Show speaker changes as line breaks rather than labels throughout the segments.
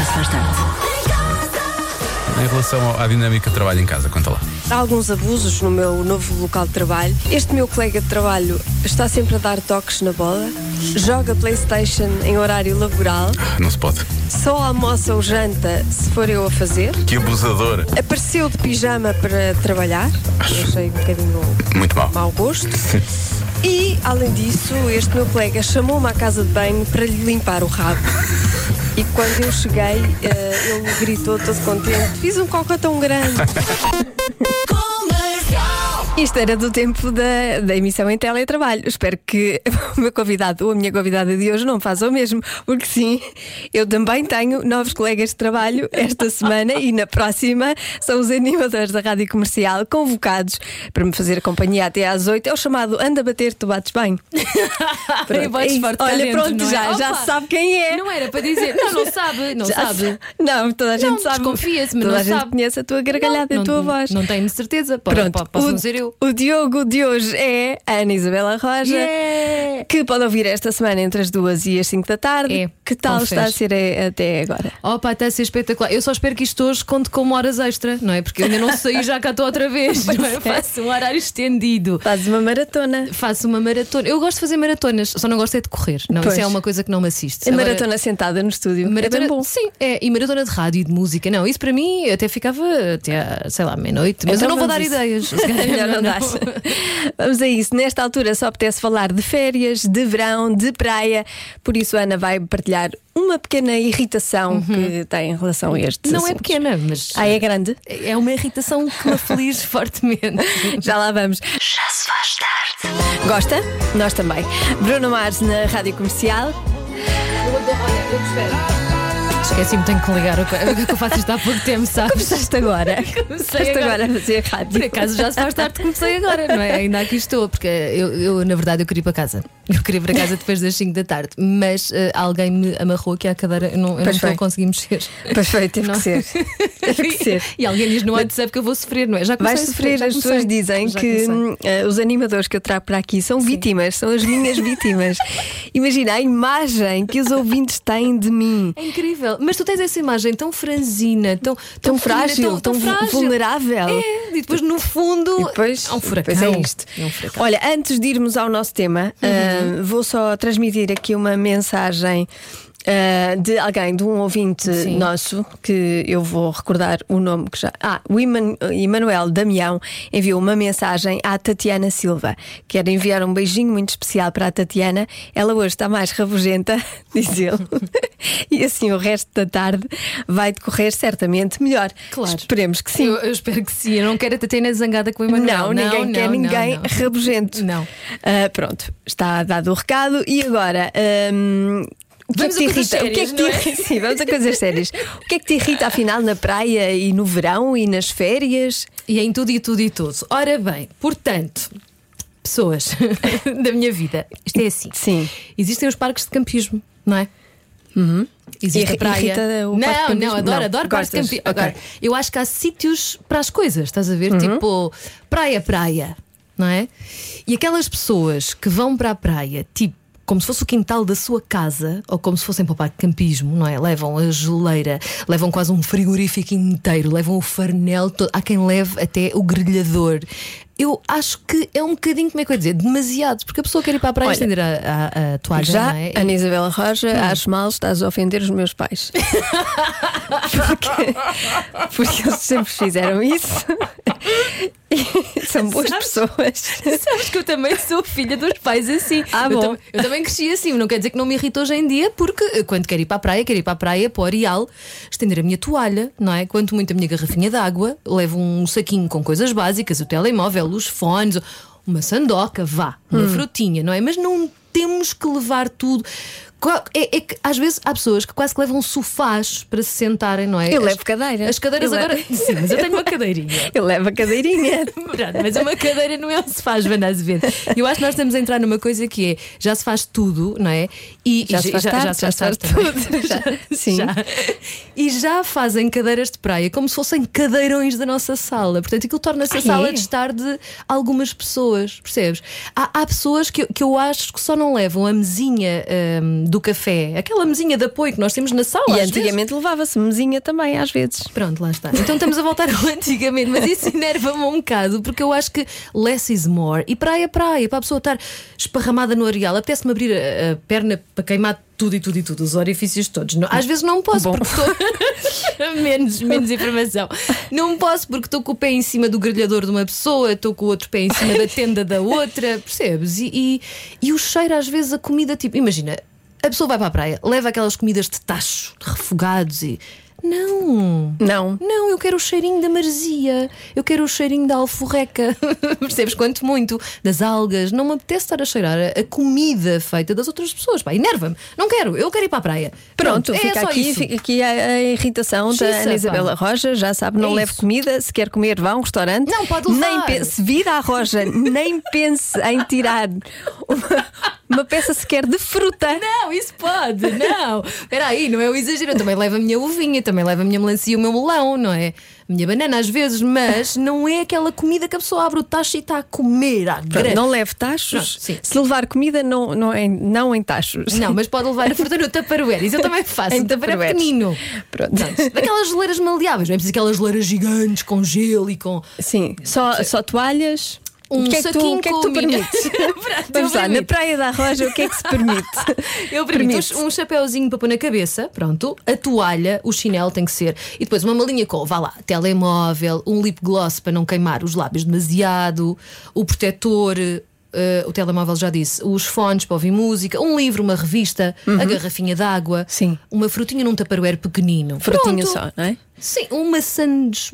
Já se faz tarde.
Em relação à dinâmica de trabalho em casa, conta lá.
Há alguns abusos no meu novo local de trabalho. Este meu colega de trabalho está sempre a dar toques na bola, joga Playstation em horário laboral,
Não se pode.
só almoça ou janta se for eu a fazer.
Que abusador.
Apareceu de pijama para trabalhar, eu achei um bocadinho
Muito mal.
mau gosto. E, além disso, este meu colega chamou-me à casa de banho para lhe limpar o rabo. E quando eu cheguei, eh, ele gritou todo contente: Fiz um cocô tão grande. Isto era do tempo da, da emissão em teletrabalho. Espero que o meu convidado ou a minha convidada de hoje não faça o mesmo, porque sim, eu também tenho novos colegas de trabalho esta semana e na próxima são os animadores da rádio comercial convocados para me fazer companhia até às 8. É o chamado Anda Bater, tu bates bem. É isso.
forte
Olha, pronto,
não é?
já, já
Opa!
sabe quem é.
Não era para dizer. Não, não sabe. Não
Já
sabe.
se- Não, toda a gente
Não,
sabe.
desconfia-se, mas
toda
não
a gente
sabe.
conhece a tua gargalhada e a tua voz.
Não tenho certeza. Pode,
Pronto,
pode, posso
o,
não ser
o Diogo de hoje é a Ana Isabela Roja,
Yeah!
que pode ouvir esta semana entre as duas e as 5 da tarde.
É,
que tal
confesso.
está a ser eh, até agora?
Opa, está a ser espetacular. Eu só espero que isto hoje conte como horas extra, não é? Porque eu ainda não saí, já cá estou outra vez. não é?
É.
Faço um horário estendido.
Fazes uma maratona.
Faço uma maratona. Eu gosto de fazer maratonas, só não gosto é de correr. Não,
Pois.
isso é uma coisa que não me assiste. Agora,
maratona sentada no estúdio.
Maratona,
é bom.
Sim, é, e maratona de rádio e de música. Não, isso para mim até ficava até, sei lá, meia-noite. Mas
Então
eu não vou dar
a
ideias.
não. Vamos a isso. Nesta altura só apetece falar de férias, de verão, de praia. Por isso, a Ana vai partilhar uma pequena irritação que tem em relação a
Uhum. Não é
assuntos.
pequena, mas
Ah, é grande?
é uma irritação que me aflige fortemente.
Já lá vamos.
Já se faz tarde.
Gosta? Nós também. Bruno Mars na Rádio Comercial.
Esqueci-me, tenho que ligar. o que- O que eu faço isto há pouco tempo, sabes?
Começaste agora. Começaste agora a fazer rádio.
Por acaso já se faz tarde, comecei agora, não é? Ainda aqui estou, porque eu, eu, na verdade eu queria ir para casa. Eu queria ir para casa depois das 5 da tarde, mas eh, alguém me amarrou aqui à cadeira, eu não, eu não estou a conseguir mexer.
Perfeito, teve
Não.
que ser. Teve que ser.
E alguém diz no WhatsApp que eu vou sofrer, não é? Já
Vais sofrer, as pessoas dizem
Já
que eh, os animadores que eu trago para aqui são vítimas, são as minhas vítimas. Imagina a imagem que os ouvintes têm de mim.
É incrível, mas tu tens essa imagem tão franzina, tão,
Tão
fina,
frágil, tão, vu- vulnerável.
É, e depois no fundo
E depois,
é um furacão.
depois é isto.
É um furacão.
Olha, antes de irmos ao nosso tema,
Uhum.
ah, vou só transmitir aqui uma mensagem. Ah, de alguém, de um ouvinte
Sim.
nosso, que eu vou recordar o nome que já. Ah, o Eman- Emanuel Damião enviou uma mensagem à Tatiana Silva. Quero enviar um beijinho muito especial para a Tatiana. Ela hoje está mais rabugenta, diz ele. e assim o resto da tarde vai decorrer certamente melhor.
Claro.
Esperemos que sim.
Eu, eu espero que sim. Eu não quero a Tatiana zangada com o Emanuel.
Não, ninguém
não,
quer
não,
ninguém
não.
rabugento.
Não.
Ah, pronto, está dado o recado. E agora. hum, o que
Vamos
é que
a
te
coisas
irrita? o que é que te
sérias, não é?
irrita? Sim, vamos a coisas sérias. O que é que te irrita afinal na praia e no verão e nas férias?
E em tudo e tudo e tudo. Ora bem, portanto, pessoas da minha vida, isto é assim.
Sim.
Existem os parques de campismo, não é? Existe
Irri-
a praia.
irrita o
não,
parque de campismo?
não, adoro,
Não,
adoro parques de campismo. Agora,
Ok.
eu acho que há sítios para as coisas, estás a ver? Tipo, praia, praia, não é? E aquelas pessoas que vão para a praia, tipo, como se fosse o quintal da sua casa, ou como se fossem para o parque de campismo, não é? Levam a geleira, levam quase um frigorífico inteiro, levam o farnel todo. Há quem leve até o grelhador. Eu acho que é um bocadinho, como é que eu ia dizer, demasiado, porque a pessoa quer ir para a praia
Olha,
estender a, a, a toalha,
Já,
não é?
Ana Isabela Roja, acho mal, estás a ofender os meus pais. porque, porque eles sempre fizeram isso. São boas
Sabes?
pessoas.
Sabes que eu também sou filha dos pais assim.
Ah,
eu,
bom.
tam- eu também cresci assim. Não quer dizer que não me irrita hoje em dia, porque eh, quando quero ir para a praia, quero ir para a praia, para o Areal, estender a minha toalha, não é? Quanto muito a minha garrafinha de água, levo um saquinho com coisas básicas, o telemóvel, os fones, uma sandoca, vá, uma
Hum.
frutinha, não é? Mas não temos que levar tudo. É, é que às vezes há pessoas que quase que levam sofás para se sentarem, não é?
Eu
As-
levo cadeira.
As cadeiras
Eu levo-
agora. Sim, mas eu tenho uma cadeirinha.
Eu levo a cadeirinha.
Mas uma cadeira não é um se faz, Vanda Azevedo. Eu acho que nós estamos a entrar numa coisa que é já se faz tudo, não é? E
Já
e
se faz tarde, já se faz tudo. Já, sim.
Já. e já fazem cadeiras de praia como se fossem cadeirões da nossa sala. Portanto, aquilo torna-se a
Ah,
sala
é?
de estar de algumas pessoas, percebes? Há, há pessoas que, eu- que eu acho que só não levam a mesinha hum, do café, aquela mesinha de apoio que nós temos na sala.
E antigamente levava-se mesinha também, às vezes.
Pronto, lá está. Então estamos a voltar ao antigamente, mas isso enerva-me um bocado, porque eu acho que less is more. E praia, praia, para a pessoa estar esparramada no areal, apetece-me abrir a, a perna para queimar tudo e tudo e tudo, os orifícios todos. Às vezes não posso,
Bom.
porque estou. menos, menos informação. Não posso, porque estou com o pé em cima do grelhador de uma pessoa, estou com o outro pé em cima da tenda da outra, percebes? E, e, e o cheiro, às vezes, a comida, tipo, imagina, a pessoa vai para a praia, leva aquelas comidas de tacho, de refogados e. Não!
Não.
Não, eu quero o cheirinho da maresia, eu quero o cheirinho da alforreca, percebes? Quanto muito das algas. Não me apetece estar a cheirar a, comida feita das outras pessoas. Pá, enerva-me. Não quero, eu quero ir para a praia.
Pronto,
é
fica,
só
aqui, fica aqui a, a irritação da
Justiça,
Ana Isabela Roja. Já sabe, não
É
leve comida. Se quer comer, vá a um restaurante.
Não, pode levar.
Nem se vir à Roja, nem pense em tirar uma, uma peça sequer de fruta.
Não, isso pode, não. Espera aí, não é o exagero. Eu também levo a minha uvinha, também levo a minha melancia e o meu melão, não é? A minha banana às vezes, mas não é aquela comida que a pessoa abre o tacho e está a comer à grande.
não leve tachos.
Não, sim.
Se levar comida, não, não, em, não em tachos.
Não, mas pode levar a fruta no tupperware. Isso eu também faço.
Em
Um
tupperwares.
pequenino.
Pronto.
Pronto. Daquelas geleiras maleáveis, não é preciso aquelas geleiras gigantes com gelo e com.
Sim, só, só toalhas.
Um
que é que tu,
saquinho
o que é que tu permites? Vamos lá, na. Praia da Roja, o que é que se permite?
Eu permito
Permite.
um chapéuzinho para pôr na cabeça, pronto, a toalha, o chinelo tem que ser, e depois uma malinha com, vá lá, telemóvel, um lip gloss para não queimar os lábios demasiado, o protetor. eh, o telemóvel já disse, os fones para ouvir música, um livro, uma revista, a garrafinha d'água,
Uhum. Sim.
uma frutinha num tupperware pequenino.
Frutinha
Pronto.
só, não é?
Sim, uma sandes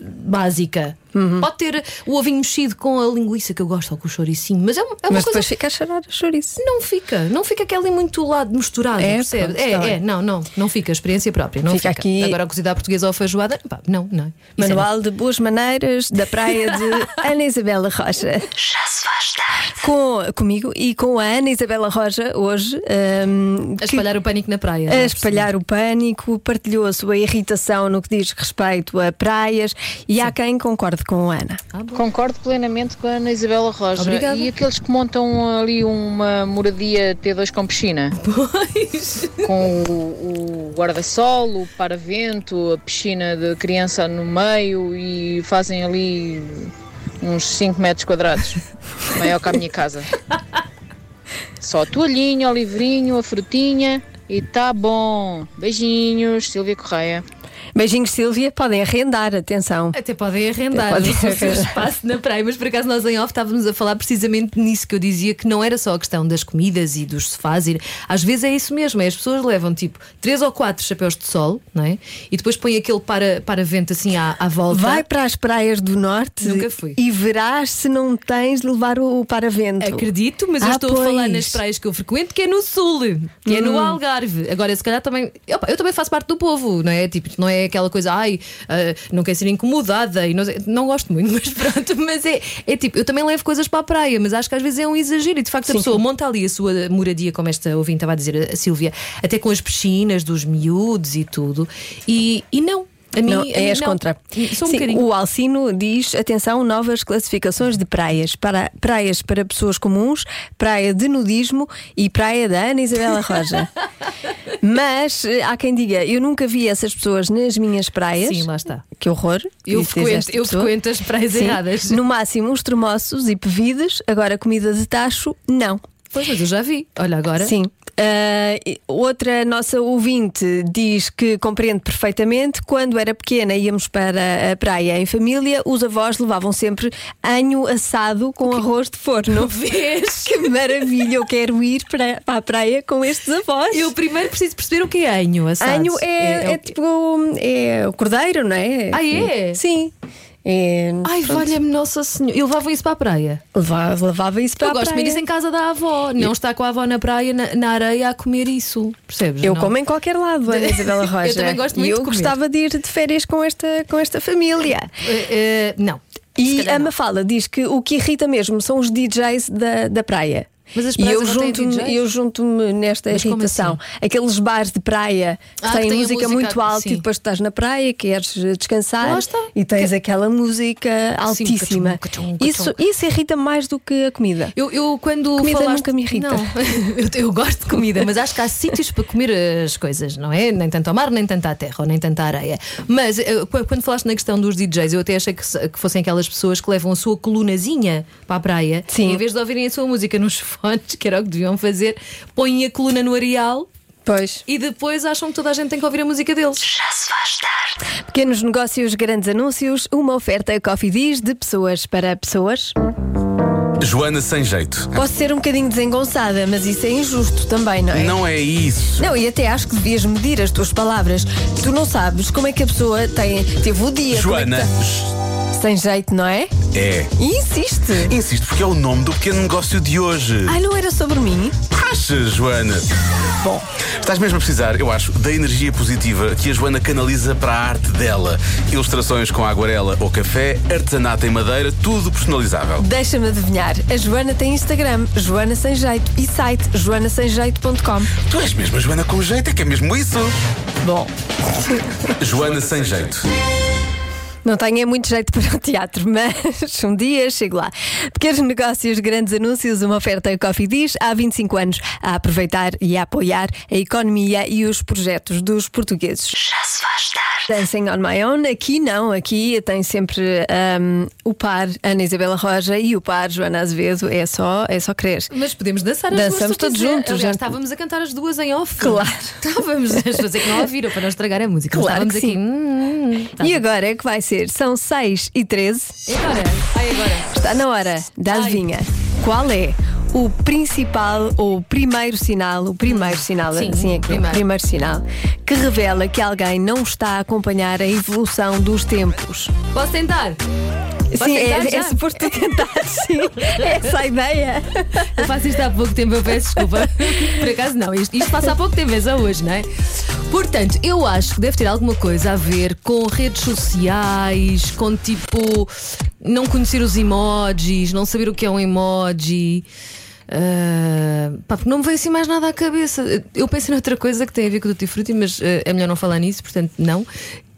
básica.
Uhum.
Pode ter o ovinho mexido com a linguiça que eu gosto, ou com o chouricinho, mas é, uma- é uma
Mas
coisa
depois fica a cheirar a chouriço.
não fica, não fica aquele muito lado misturado,
É,
percebe?
pronto,
é, é, não, não, não fica, experiência própria, não
Fica
fica.
aqui-
Agora a cozida à portuguesa ou feijoada, pá, não, não. Isso é-
Manual de Boas Maneiras da Praia de Ana Isabela Rocha.
Já se faz tarde.
Com, comigo e com a Ana Isabela Roja hoje. hum,
a
que-
espalhar o pânico na praia.
a
já
espalhar o pânico, partilhou a sua irritação no que diz respeito a praias e há quem concorde com a Ana.
Ah.
Concordo plenamente com a Ana Isabela Roja.
Obrigada.
E aqueles que montam ali uma moradia T2 com piscina?
Pois.
Com o, o guarda-sol, o paravento, a piscina de criança no meio e fazem ali uns 5 metros quadrados, maior que a minha casa. Só a toalhinha, o livrinho, a frutinha e tá bom. Beijinhos, Silvia Correia.
Beijinhos, Sílvia. Podem arrendar, atenção.
Até podem arrendar
Podem
o seu espaço na praia, mas por acaso nós em off estávamos a falar precisamente nisso que eu dizia que não era só a questão das comidas e dos sofás. e- Às vezes é isso mesmo, é as pessoas levam tipo três ou quatro chapéus de sol, não é? E depois põem aquele para, para vento assim à, à volta.
Vai para as praias do norte
Nunca fui.
e verás se não tens de levar o paravento.
Acredito, mas eu
Ah,
estou a falar
pois.
nas praias que eu frequento, que é no sul, que é no
Hum.
Algarve. Agora, se calhar também. Opa, eu também faço parte do povo, não é? Tipo, não é aquela coisa, ai, ah, não quer ser incomodada e não, sei- não gosto muito, mas pronto. Mas é, é tipo, eu também levo coisas para a praia, mas acho que às vezes é um exagero e de facto a pessoa monta ali a sua moradia, como esta ouvinte estava a dizer, a Silvia, até com as piscinas dos miúdos e tudo, e, e não. A mim,
Não, és
não.
contra.
Sou um
Sim,
bocadinho.
o Alcino diz: atenção, novas classificações de praias. Para, praias para pessoas comuns, praia de nudismo e praia da Ana Isabela Roja. Mas eh, há quem diga: eu nunca vi essas pessoas nas minhas praias.
Sim, lá está.
Que horror.
Eu frequento, eu frequento as praias
Sim.
erradas.
No máximo, os tremoços e pevides, agora comida de tacho, não.
Pois, mas eu já vi. Olha agora.
Sim. E outra nossa ouvinte diz que compreende perfeitamente. Quando era pequena, íamos para a praia em família, os avós levavam sempre anho assado com arroz de forno.
Vês?
Que maravilha! Eu quero ir para, para a praia com estes avós.
Eu primeiro preciso perceber o que é anho assado.
Anho é, é,
o quê?
tipo. É o cordeiro, não é?
Ah, é?
Sim. É,
Ai, valha-me Nossa Senhora. E levavam isso para a praia.
Levava, levava isso para
eu
a
gosto de
praia.
comer isso em casa da avó. Não está com a avó na praia, na, na areia, a comer isso. Percebes?
Eu
Não.
como em qualquer lado, Ana Isabela
Eu
Roja.
também gosto muito
E eu
de
gostava de ir de férias com esta, com esta família.
Eh, eh, não.
E a
não.
Mafala diz que o que irrita mesmo são os DJs da, da praia.
Mas as
E eu junto-me eu junto-me nesta
Mas
irritação.
assim?
Aqueles bares de praia que
Ah,
têm
que
música,
música,
muito alta
sim.
e depois tu estás na praia, queres descansar
Lá está.
e tens aquela música altíssima.
cachum, cachum,
Isso,
cachum.
isso irrita mais do que a comida.
Eu, eu quando
Comida
falaste...
nunca me irrita.
Não, eu, eu gosto de comida, mas acho que há sítios para comer as coisas, não é? Nem tanto ao mar, nem tanto à terra, ou nem tanto à areia. Mas eh, qu- quando falaste na questão dos DJs, eu até achei que, que fossem aquelas pessoas que levam a sua colunazinha para a praia
Sim.
e em vez de ouvirem a sua música nos fones, que era o que deviam fazer, põem a coluna no areal
Pois.
e depois acham que toda a gente tem que ouvir a música deles.
Pequenos negócios, grandes anúncios, uma oferta Coffee Diz de pessoas para pessoas.
Joana sem jeito.
Posso ser um bocadinho desengonçada, mas isso é injusto também, não é?
Não é isso.
Não, e até acho que devias medir as tuas palavras. Tu não sabes como é que a pessoa tem, teve o dia. como é que
Joana
tá- Sem jeito, não é?
é.
E insiste.
Insisto, porque é o nome do pequeno negócio de hoje.
Ai, não era sobre mim?
Achas, Joana?
Bom,
Estás mesmo a precisar, eu acho, da energia positiva que a Joana canaliza para a arte dela. Ilustrações com aguarela ou café, artesanato em madeira, tudo personalizável.
deixa-me adivinhar. A Joana tem Instagram, Joana Sem Jeito, e site joanasemjeito.com.
Tu és mesmo a Joana com jeito, é que é mesmo isso.
Bom,
Joana sem jeito.
Não tenho é muito jeito para o teatro, mas um dia chego lá. Pequenos negócios, grandes anúncios, uma oferta Coffee Diz há 25 anos a aproveitar e a apoiar a economia e os projetos dos portugueses. Já se faz tarde. Dancing on my own, aqui não, aqui tem sempre ahm, o par Ana Isabela Roja e o par Joana Azevedo, é só, é só crer.
Mas podemos dançar as duas.
Dançamos todos
quiser.
juntos,
Aliás,
gente.
estávamos a cantar as duas em off.
Claro.
Estávamos, as pessoas é que não ouviram para não estragar a música.
Claro
estávamos
que
aqui.
sim.
hum, hum, tá
E agora é que vai ser? São 6 e 13.
E agora? Ai, agora.
Está na hora da adivinha. Qual é o principal ou o primeiro sinal, o primeiro sinal,
Sim,
assim é que é, o
primeiro.
primeiro sinal, que revela que alguém não está a acompanhar a evolução dos tempos?
Posso tentar? Posso
sim,
tentar
é, é suposto tu tentar, sim. É essa a ideia.
Eu faço isto há pouco tempo, eu peço desculpa. Por acaso não, isto, isto passa há pouco tempo, é só hoje, não é? Portanto, eu acho que deve ter alguma coisa a ver com redes sociais, com tipo não conhecer os emojis, não saber o que é um emoji. Ah, pá, porque não me veio assim mais nada à cabeça. Eu pensei noutra coisa que tem a ver com o Tutti Frutti, mas ah, é melhor não falar nisso, portanto, não.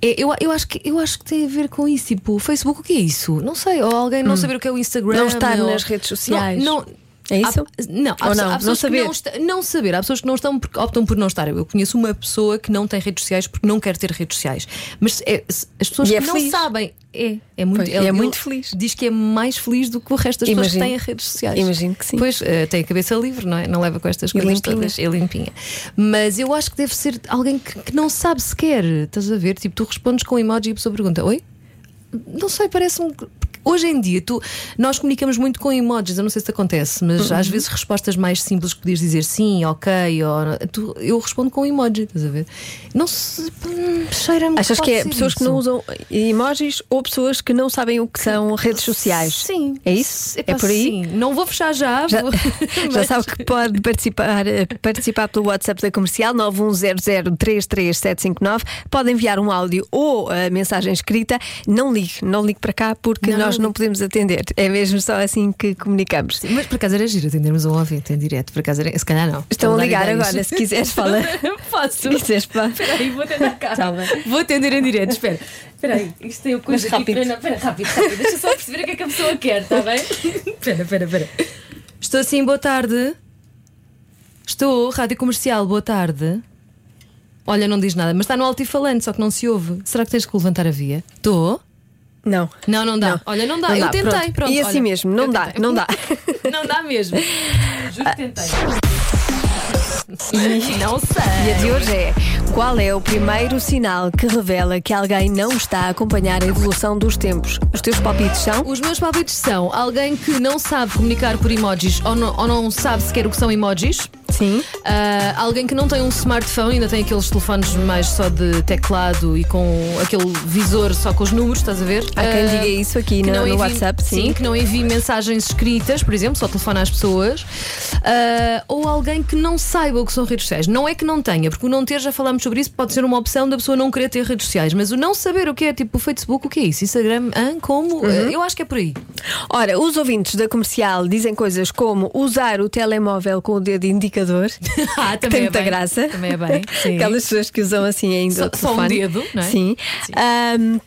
É, eu, eu, acho que, eu acho que tem a ver com isso. Tipo, o Facebook, o que é isso? Não sei. Ou alguém não saber o que é o Instagram.
Não estar
ou-
nas redes sociais.
Não, não-
É isso?
Há- não, há
Ou não?
há
Não saber?
Não, não saber. Há pessoas que não estão porque optam por não estar. Eu conheço uma pessoa que não tem redes sociais porque não quer ter redes sociais. Mas é- as pessoas
E
que
é
não sabem. É, é muito,
Pois, e é muito feliz.
Diz que é mais feliz do que o resto das pessoas que têm redes sociais.
Imagino que sim.
Pois eh, tem a cabeça livre, não é? Não leva com estas coisas
limpinha.
todas. É limpinha. Mas eu acho que deve ser alguém que, que não sabe sequer. Estás a ver? Tipo, tu respondes com um emoji e a pessoa pergunta: Oi? Não sei, parece-me. Hoje em dia, tu, nós comunicamos muito com emojis, eu não sei se te acontece, mas
Uhum.
às vezes respostas mais simples que podias dizer sim, ok, ou, tu- eu respondo com emoji, estás a ver? Não se. hum, Cheira-me.
Achas que é pessoas que não usam emojis ou pessoas que não sabem o que são redes sociais?
Sim.
É isso?
Epá,
é por aí?
Sim. Não vou fechar já.
Já,
vou-
já
mas-
sabe que pode participar, eh, participar pelo WhatsApp da comercial 910033759. Pode enviar um áudio ou a mensagem escrita. Não ligue, não ligue para cá porque
Não,
nós
não
não podemos atender. É mesmo só assim que comunicamos.
Sim, Mas por acaso era giro atendermos um ouvinte em direto. Por acaso era. Se calhar não.
Estão a ligar agora, se quiseres, fala.
Posso.
Se quiseres, pá.
Espera aí, vou atender cá.
Tá.
Vou atender em direto, espera. Espera aí, isto tem o coisa
Mas
aqui Espera, rápido, rápido. Deixa só perceber o que é que a pessoa quer, está bem? Espera, espera, espera. Estou assim, boa tarde. Estou, rádio comercial, boa tarde. Olha, não diz nada, mas está no altifalante, só que não se ouve. Será que tens que levantar a via? Estou.
Não.
Não, não dá. Olha, não dá.
Não
eu
dá,
tentei,
pronto.
pronto.
E assim
olha,
mesmo, não dá,
tentei.
não dá.
Não dá mesmo. Juro que tentei. E não sei.
E a de hoje é: qual é o primeiro sinal que revela que alguém não está a acompanhar a evolução dos tempos? Os teus palpites são?
Os meus palpites são alguém que não sabe comunicar por emojis ou não, ou não sabe sequer o que são emojis.
Sim.
Ah, alguém que não tem um smartphone, ainda tem aqueles telefones mais só de teclado e com aquele visor só com os números, estás a ver?
Há quem
Ah,
diga isso aqui no,
não
no
envie-
WhatsApp, sim.
que não envie mensagens escritas, por exemplo, só telefona às pessoas. Ah, ou alguém que não saiba o que são redes sociais. Não é que não tenha, porque o não ter, já falámos sobre isso, pode ser uma opção da pessoa não querer ter redes sociais, mas o não saber o que é, tipo o Facebook, o que é isso? Instagram, hã? como?
Uhum.
Eu acho que é por aí.
Ora, os ouvintes da comercial dizem coisas como usar o telemóvel com o dedo indicador.
Ah, também
tem
é
muita
bem.
graça.
Também é bem. Sim.
Aquelas pessoas que usam assim ainda
Só-
o
só um dedo, não é?
Sim.
Sim.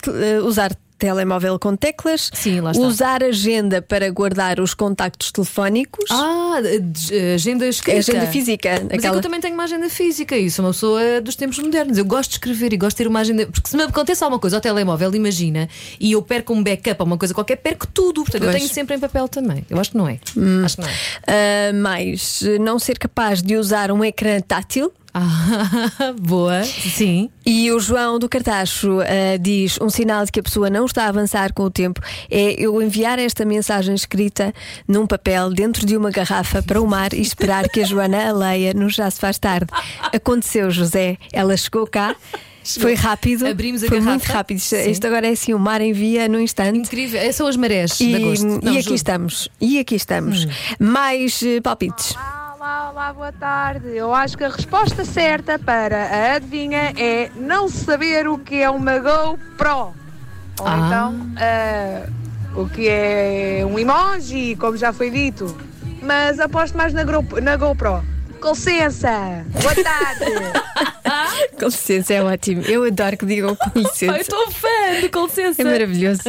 Te- eh, usar telemóvel com teclas.
Sim, lá está.
Usar agenda para guardar os contactos telefónicos.
Ah, de- agenda escrita.
agenda física.
Mas é que
aquela...
eu também tenho uma agenda física e sou uma pessoa dos tempos modernos. Eu gosto de escrever e gosto de ter uma agenda. Porque se me acontece alguma coisa ao telemóvel, imagina, e eu perco um backup ou uma coisa qualquer, perco tudo. Portanto, eu
Pois.
tenho sempre em papel também. Eu acho que não é. Acho que não é.
Ah, mais não ser capaz de usar um ecrã tátil.
Ah, boa. Sim.
E o João do Cartacho ah, diz: um sinal de que a pessoa não está a avançar com o tempo é eu enviar esta mensagem escrita num papel dentro de uma garrafa para o mar e esperar que a Joana a leia no Já se faz tarde. Aconteceu, José. Ela chegou cá. Foi rápido,
Abrimos a
foi
garrafa.
muito rápido. Isto,
Sim.
isto agora é assim: o mar envia no instante.
Incrível. Essas são as marés
E,
de agosto. Não,
e aqui
juro.
estamos. E aqui estamos. Mais eh, palpites.
Olá, olá, boa tarde. Eu acho que a resposta certa para a adivinha é não saber o que é uma GoPro. Ou
Ah.
então ah, o que é um emoji, como já foi dito. Mas aposto mais na, Gro- na GoPro. Com licença. Boa tarde.
Com licença, é ótimo. Eu adoro que digam com
Ai,
licença.
estou fã de com licença.
É maravilhoso.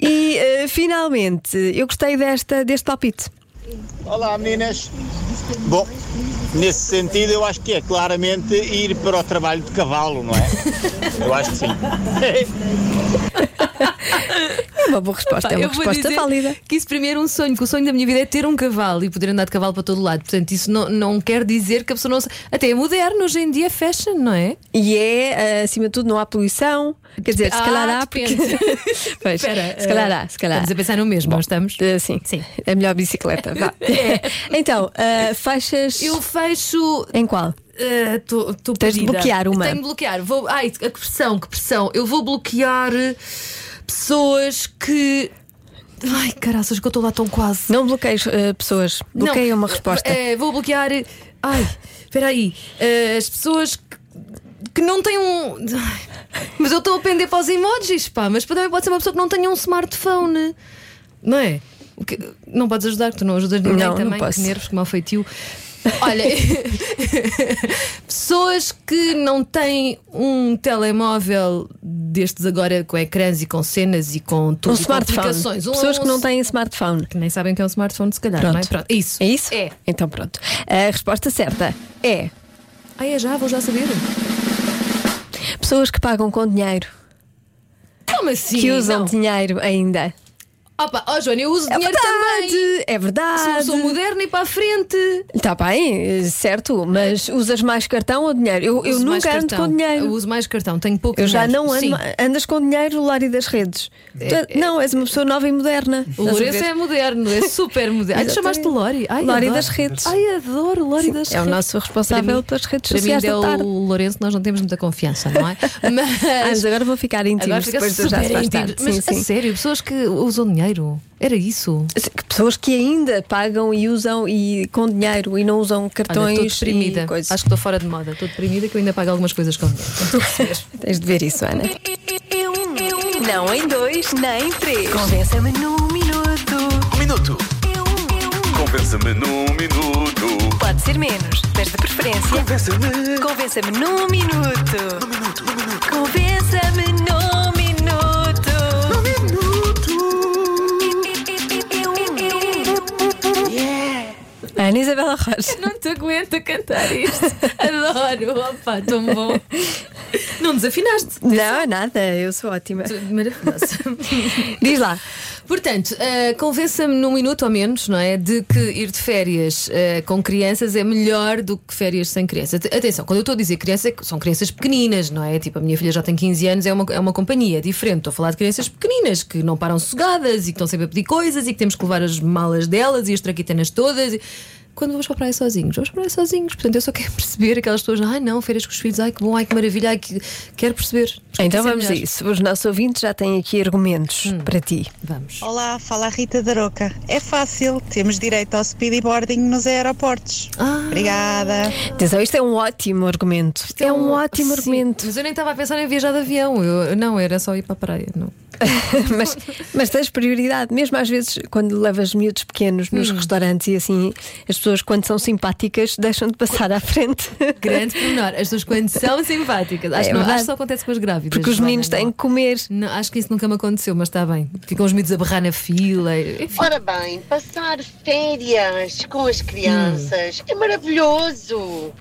E eh, finalmente, eu gostei desta, deste palpite.
Olá meninas. Bom, nesse sentido eu acho que é claramente ir para o trabalho de cavalo, não é? Eu acho que sim.
É uma boa resposta,
Pá,
é uma
eu vou
resposta
dizer
válida.
Que isso mim era um sonho, que o sonho da minha vida é ter um cavalo e poder andar de cavalo para todo lado. Portanto, isso não, não quer dizer que a pessoa não. se- Até é moderno, hoje em dia é fashion, não é?
E é, eh, acima de tudo, não há poluição. Quer dizer, se
Ah,
calhar há, porque. Pois,
Espera,
se calhar
eh,
há, se calhar.
Estamos a pensar no mesmo, não estamos?
Eh, sim,
Sim.
É melhor bicicleta. vá. Então, eh, faixas.
Eu fecho.
Em qual?
Estou uh,
Tens de bloquear uma.
Tenho de bloquear. Vou, ai, que pressão, que pressão. Eu vou bloquear pessoas que. Ai, caraças, que eu estou lá tão quase.
Não bloqueies eh, pessoas. Bloqueia uma resposta.
É, vou bloquear. Ai, espera aí. As pessoas que, que não têm um. Mas eu estou a pender para os emojis, pá. Mas também pode ser uma pessoa que não tenha um smartphone. Não é? Que- não podes ajudar, que tu não ajudas ninguém
Não, não
também.
posso.
Que nervos, que mal feitio. Olha, pessoas que não têm um telemóvel destes agora com ecrãs e com cenas e com tudo,
Um smartphone. Pessoas que não têm smartphone.
que nem sabem que é um smartphone, se calhar,
Pronto.
não é? Pronto. Isso.
É isso?
É.
Então pronto. A resposta certa é
Ah, é já? Vou já saber.
pessoas que pagam com dinheiro,
Como assim?
que usam
Não.
dinheiro ainda.
Opa, ó Joana, eu uso
É
dinheiro também.
verdade, é
Sou,
verdade.
sou moderna e para a frente.
Está bem, certo, mas usas mais cartão ou dinheiro? Eu, eu nunca ando
cartão.
com dinheiro.
Eu uso mais cartão, tenho pouco
Eu já
dinheiro.
não ando.
Sim.
Andas com dinheiro, Lari das redes. Tu- não, és uma pessoa nova e moderna.
O Lourenço é moderno, é super moderno. Ai, tu chamaste Lori. Ai,
Lori das redes.
Ai, adoro Lori das
É o
redes.
nosso responsável
Para mim-
pelas redes
Para mim, ainda
da
é o Lourenço, nós não temos muita confiança, não é? Mas.
mas agora vou ficar íntimos
Agora
depois do já se.
Mas
Sim,
a
sim.
sério, pessoas que usam dinheiro. Era isso.
Pessoas que ainda pagam e usam e com dinheiro e não usam
Olha,
cartões
estou deprimida.
e.
Acho que estou fora de moda. Estou deprimida que eu ainda pago algumas coisas com dinheiro.
Tens de ver isso, Ana.
Não em dois, nem em três. Convença-me num minuto.
Um minuto. Compensa-me num minuto.
Pode ser menos, mas de preferência.
Compensa-me.
Convença-me num minuto. Num minuto, num minuto. Convença-me num minuto.
Ana Isabela Rocha.
Não te aguento a cantar isto. Adoro. Opa, tão bom. Não desafinaste.
Não, nada, eu sou ótima.
Maravilhoso.
Diz lá.
Portanto, eh, convença-me num minuto ou menos, não é? De que ir de férias eh, com crianças é melhor do que férias sem crianças. At- Atenção, quando eu estou a dizer criança, é são crianças pequeninas, não é? Tipo, a minha filha já tem 15 anos, é uma, é uma companhia diferente. Estou a falar de crianças pequeninas que não param sossegadas e que estão sempre a pedir coisas e que temos que levar as malas delas e as traquitanas todas. e- quando vamos para a praia sozinhos? Vamos para a praia sozinhos. Portanto, eu só quero perceber aquelas pessoas, ai não, férias com os filhos, ai que bom, ai que maravilha, ai que. Quero perceber.
Então
é
vamos a
melhor.
isso. Os nossos ouvintes já têm aqui argumentos
Hum.
para ti.
Vamos.
Olá, fala a Rita da Roca. É fácil, temos direito ao speedboarding nos aeroportos.
Ah.
Obrigada.
Atenção, isto é um ótimo argumento. É um ótimo
Sim,
argumento.
Mas eu nem estava a pensar em viajar de avião. Eu, não, era só ir para a praia. Não.
mas, mas tens prioridade, mesmo às vezes quando levas miúdos pequenos nos
Hum.
restaurantes e assim, as pessoas, quando são simpáticas, deixam de passar à frente.
Grande pormenor. As pessoas, quando são simpáticas, acho,
É
que não, acho que só acontece com as grávidas.
Porque os
Joana,
meninos têm
não.
que comer.
Não, acho que isso nunca me aconteceu, mas está bem. Ficam os miúdos a berrar na fila. Enfim.
Ora bem, passar férias com as crianças é maravilhoso.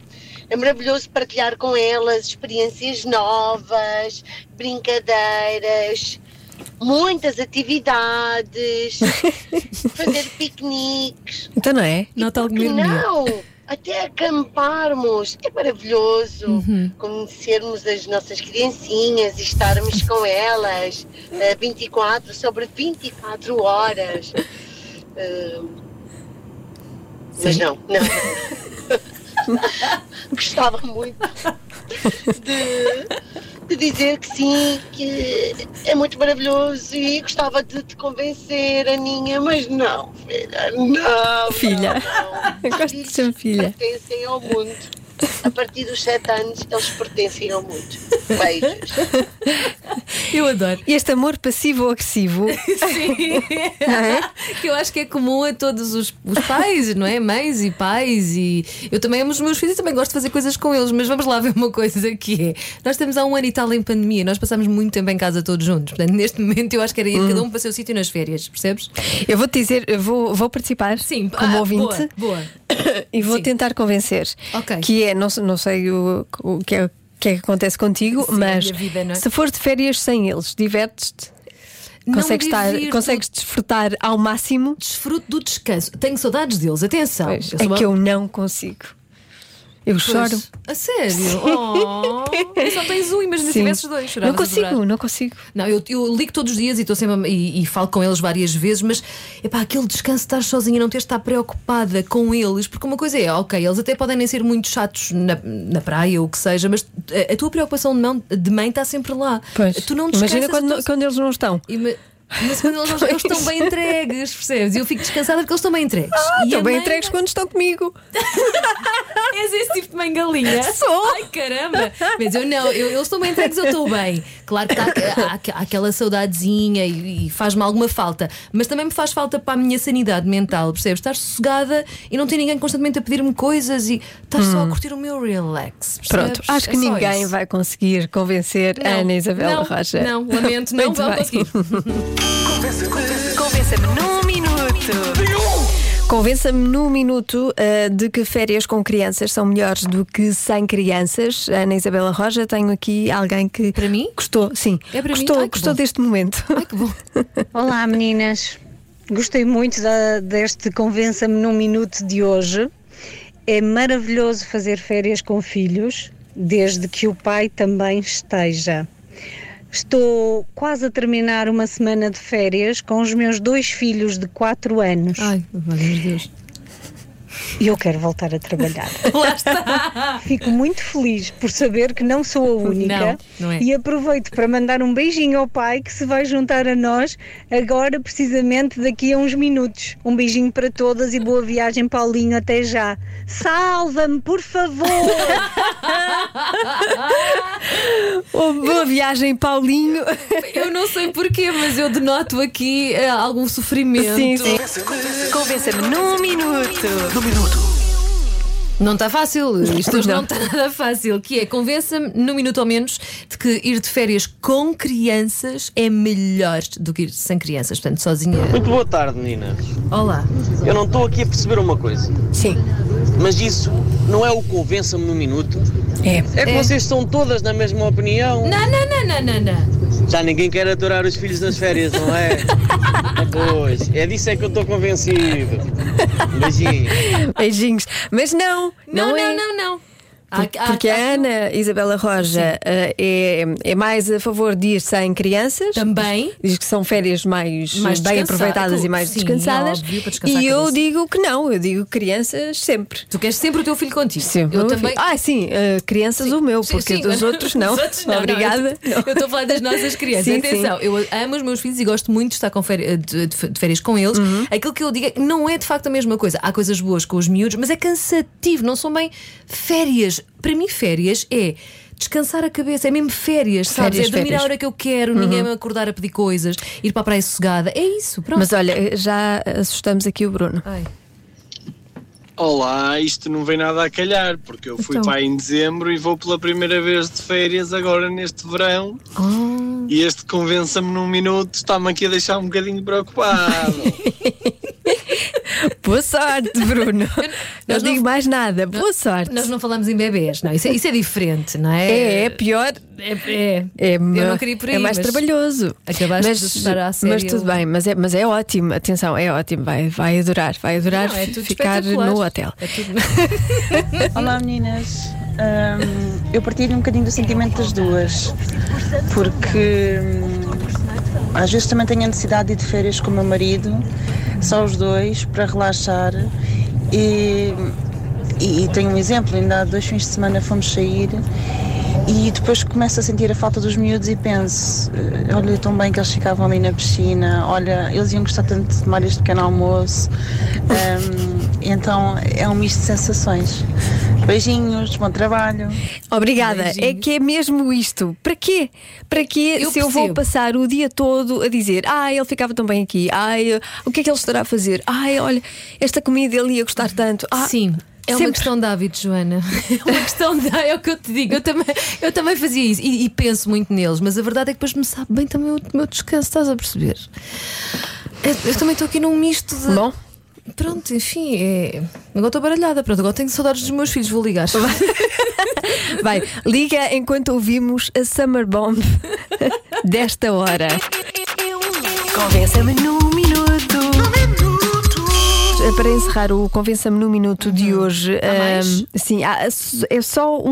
É maravilhoso partilhar com elas experiências novas, brincadeiras, muitas atividades, fazer piqueniques.
Então não é?
Nota alguma
não? Até acamparmos. É maravilhoso
Uhum.
conhecermos as nossas criancinhas e estarmos com elas eh, 24 sobre 24 horas. Eh, mas não, não. Gostava muito de, de dizer que sim, que é muito maravilhoso e gostava de te convencer, Aninha, mas não, filha, não.
Filha.
não, não.
Gosto de ser filha.
Pertencem ao mundo. A partir dos 7 anos, eles pertencem ao mundo. Beijos.
Eu adoro.
Este amor passivo-agressivo.
Sim. que eu acho que é comum a todos os, os pais, não é? Mães e pais. E eu também amo os meus filhos e também gosto de fazer coisas com eles. Mas vamos lá ver uma coisa que é: nós estamos há um ano e tal em pandemia, nós passamos muito tempo em casa todos juntos. Portanto, neste momento eu acho que era ir cada um para o seu sítio nas férias, percebes?
Eu vou-te dizer, eu vou, vou participar
Sim,
como
ah,
ouvinte
Boa, boa.
e vou
sim.
tentar convencer.
Ok.
Que é, não, não sei o, o que é. O que é que acontece contigo,
Sim, a
mas
vida, é?
se fores de férias sem eles, divertes-te? Consegues, estar, consegues desfrutar ao máximo?
Desfruto do descanso. Tenho saudades deles, atenção.
Pois, é
uma-
que eu não consigo. Eu
Pois.
choro.
A sério? Oh, só tens um, imagina se tivesses dois.
Não consigo, não consigo.
Não, eu, eu ligo todos os dias e estou sempre e, e falo com eles várias vezes, mas epá, aquele descanso de estar sozinha, não ter de estar preocupada com eles, porque uma coisa é, ok, eles até podem nem ser muito chatos na, na praia ou o que seja, mas a, a tua preocupação de mãe, de mãe está sempre lá.
Pois.
Tu não descansas,
Imagina quando,
tu-
quando eles não estão.
me- mas quando eles, eles estão bem entregues, percebes? E eu fico descansada porque eles estão bem entregues.
Ah,
a
estão bem
mãe-
entregues quando estão comigo.
És esse tipo de mãe galinha?
Sou.
Ai caramba! Mas eu não, eu, eles estão bem entregues, eu estou bem. Claro que tá- há, há- há aquela saudadezinha e, e faz-me alguma falta, mas também me faz falta para a minha sanidade mental, percebes? Estar sossegada e não ter ninguém constantemente a pedir-me coisas e estar só a curtir o meu relax. percebes?
Pronto, acho que
É
ninguém
isso.
vai conseguir convencer a
Não,
Ana Isabela
não,
Rocha.
Não, lamento, não vão conseguir.
Convença-me num minuto.
Convença-me num minuto uh, de que férias com crianças são melhores do que sem crianças. Ana Isabela Roja, tenho aqui alguém que
Para mim?
gostou, sim,
É para mim?
gostou,
Ai, que
gostou deste momento.
Ai que bom.
Olá meninas, gostei muito da- deste Convença-me num Minuto de hoje. É maravilhoso fazer férias com filhos, desde que o pai também esteja. Estou quase a terminar uma semana de férias com os meus dois filhos de 4 anos
Ai, meu Deus.
E eu quero voltar a trabalhar.
Lá está.
Fico muito feliz por saber que não sou a única
Não, não é.
e aproveito para mandar um beijinho ao pai que se vai juntar a nós agora, precisamente daqui a uns minutos. Um beijinho para todas e boa viagem, Paulinho. Até já. Salva-me, por favor!
Oh, boa viagem, Paulinho.
Eu não sei porquê, mas eu denoto aqui eh, algum sofrimento.
Sim, sim.
Convença-me num minuto.
Não está fácil, isto hoje não está nada fácil. Que é, convença-me, num minuto ou menos, de que ir de férias com crianças é melhor do que ir sem crianças. Portanto, sozinha.
Muito boa tarde, meninas.
Olá.
Eu não estou aqui a perceber uma coisa,
Sim.
mas isso não é o convença-me no minuto.
É.
É que
É.
vocês estão todas na mesma opinião.
Não, não, não, não, não, não.
Já ninguém quer aturar os filhos nas férias, não é? Pois, é disso é que eu estou convencido. Um beijinho.
Beijinhos. Mas não,
Não,
não,
não,
é.
não, não. Há-
Porque, a Ana Isabela Roja eh, é, é mais a favor de ir sem crianças.
Também.
Diz que são férias mais,
Mais
bem aproveitadas e mais
sim,
descansadas.
óbvio, para descansar
e eu digo que não, eu digo crianças sempre.
Tu queres sempre o teu filho contigo.
Sempre.
Eu também.
filho. Ah, sim, eh, crianças o meu,
Sim,
porque
sim,
dos outros não.
Outros não, não,
Obrigada.
eu tô- Eu estou a falar das nossas crianças.
Sim,
Atenção, eu amo os meus filhos e gosto muito de estar com féri- de, de- férias com eles.
Uhum.
Aquilo que eu digo é que não é de facto a mesma coisa. Há coisas boas com os miúdos, mas é cansativo, não são bem férias. Para mim, férias é. Descansar a cabeça, é mesmo férias, sabes?
Férias,
é dormir
férias.
a hora que eu quero, ninguém me acordar a pedir coisas, ir para a praia sossegada. É isso, pronto.
Mas olha, já assustamos aqui o Bruno.
Ai.
Olá, isto não vem nada a calhar, porque eu fui
Então.
para aí em dezembro e vou pela primeira vez de férias agora neste verão.
Ah.
E este convença-me num minuto está-me aqui a deixar um bocadinho preocupado.
Boa sorte, Bruno. não
nós não-
digo mais nada. Boa sorte.
Nós não falamos em bebês, não. Isso é, isso é diferente, não é?
É, é pior.
É, é.
É,
não queria por aí,
é mais
mas
trabalhoso.
acabaste
mas,
de assustar à séria
Mas tudo bem, mas é, mas é ótimo. Atenção, é ótimo. Vai, vai adorar, vai adorar
Não, é tudo
ficar no hotel.
É tudo...
Olá meninas, Hum, eu partilho um bocadinho do sentimento das duas, porque hum, às vezes também tenho a necessidade de ir de férias com o meu marido, só os dois, para relaxar. E, e tenho um exemplo, ainda há dois fins de semana fomos sair e depois começo a sentir a falta dos miúdos e penso, eh, olha tão bem que eles ficavam ali na piscina, olha, eles iam gostar tanto de tomar este pequeno almoço. Hum, então é um misto de sensações. Beijinhos, bom trabalho.
Obrigada. É que é mesmo isto. Para quê? Para quê
Eu
se eu vou
percebo.
passar o dia todo a dizer ai, ele ficava tão bem aqui, ai, o que é que ele estará a fazer? Ai, olha, esta comida ele ia gostar tanto. Ah,
Sim. É uma
sempre.
questão de hábitos, Joana. É uma questão de. É o que eu te digo. Eu também, eu também fazia isso e, e penso muito neles, mas a verdade é que depois me sabe bem também o meu descanso, estás a perceber? Eu, eu também estou aqui num misto de.
Bom.
Pronto, enfim, é... agora estou baralhada. Pronto, agora tenho saudades dos meus filhos, vou ligar.
Vai, liga enquanto ouvimos a Summer Bomb desta hora.
Convença-me num minuto.
Para encerrar o Convença-me no Minuto de hoje,
mais?
ahm, sim, há- é só um,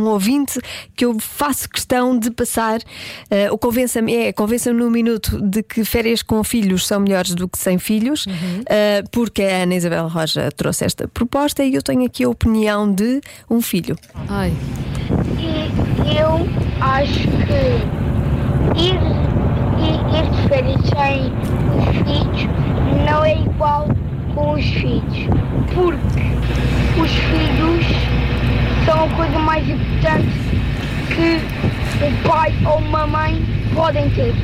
um ouvinte que eu faço questão de passar. ah, o Convença-me é Convença-me no Minuto de que férias com filhos são melhores do que sem filhos, ah, porque a Ana Isabel Roja trouxe esta proposta e eu tenho aqui a opinião de um filho.
Ai.
E eu acho que ir, ir, ir de férias sem os filhos não é igual com os filhos. Porque os filhos são a coisa mais importante que o pai ou uma mãe podem ter.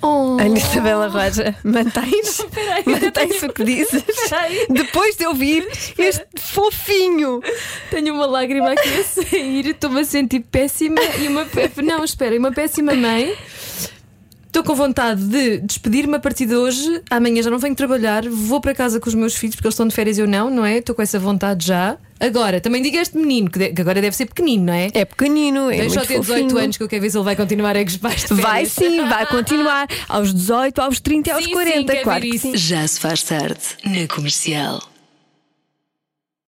Oh.
Ana Isabela Roja, mantens? Mantens
tenho-
o que dizes? Depois de ouvir este fofinho.
Tenho uma lágrima aqui a sair, estou-me a sentir péssima e uma. pé- Não, espera, e uma péssima mãe. Estou com vontade de despedir-me a partir de hoje. Amanhã já não venho trabalhar, vou para casa com os meus filhos porque eles estão de férias e eu não, não é? Estou com essa vontade já. Agora, também diga este menino, que, de- que agora deve ser pequenino, não é?
É pequenino, é
Deixa
muito
eu ter 18
fofinho.
anos que eu quero ver se ele vai continuar a gostar de férias.
Vai sim, vai continuar aos 18, aos 30 e aos
Sim, sim,
40,
quer
claro sim.
Já se faz tarde na comercial.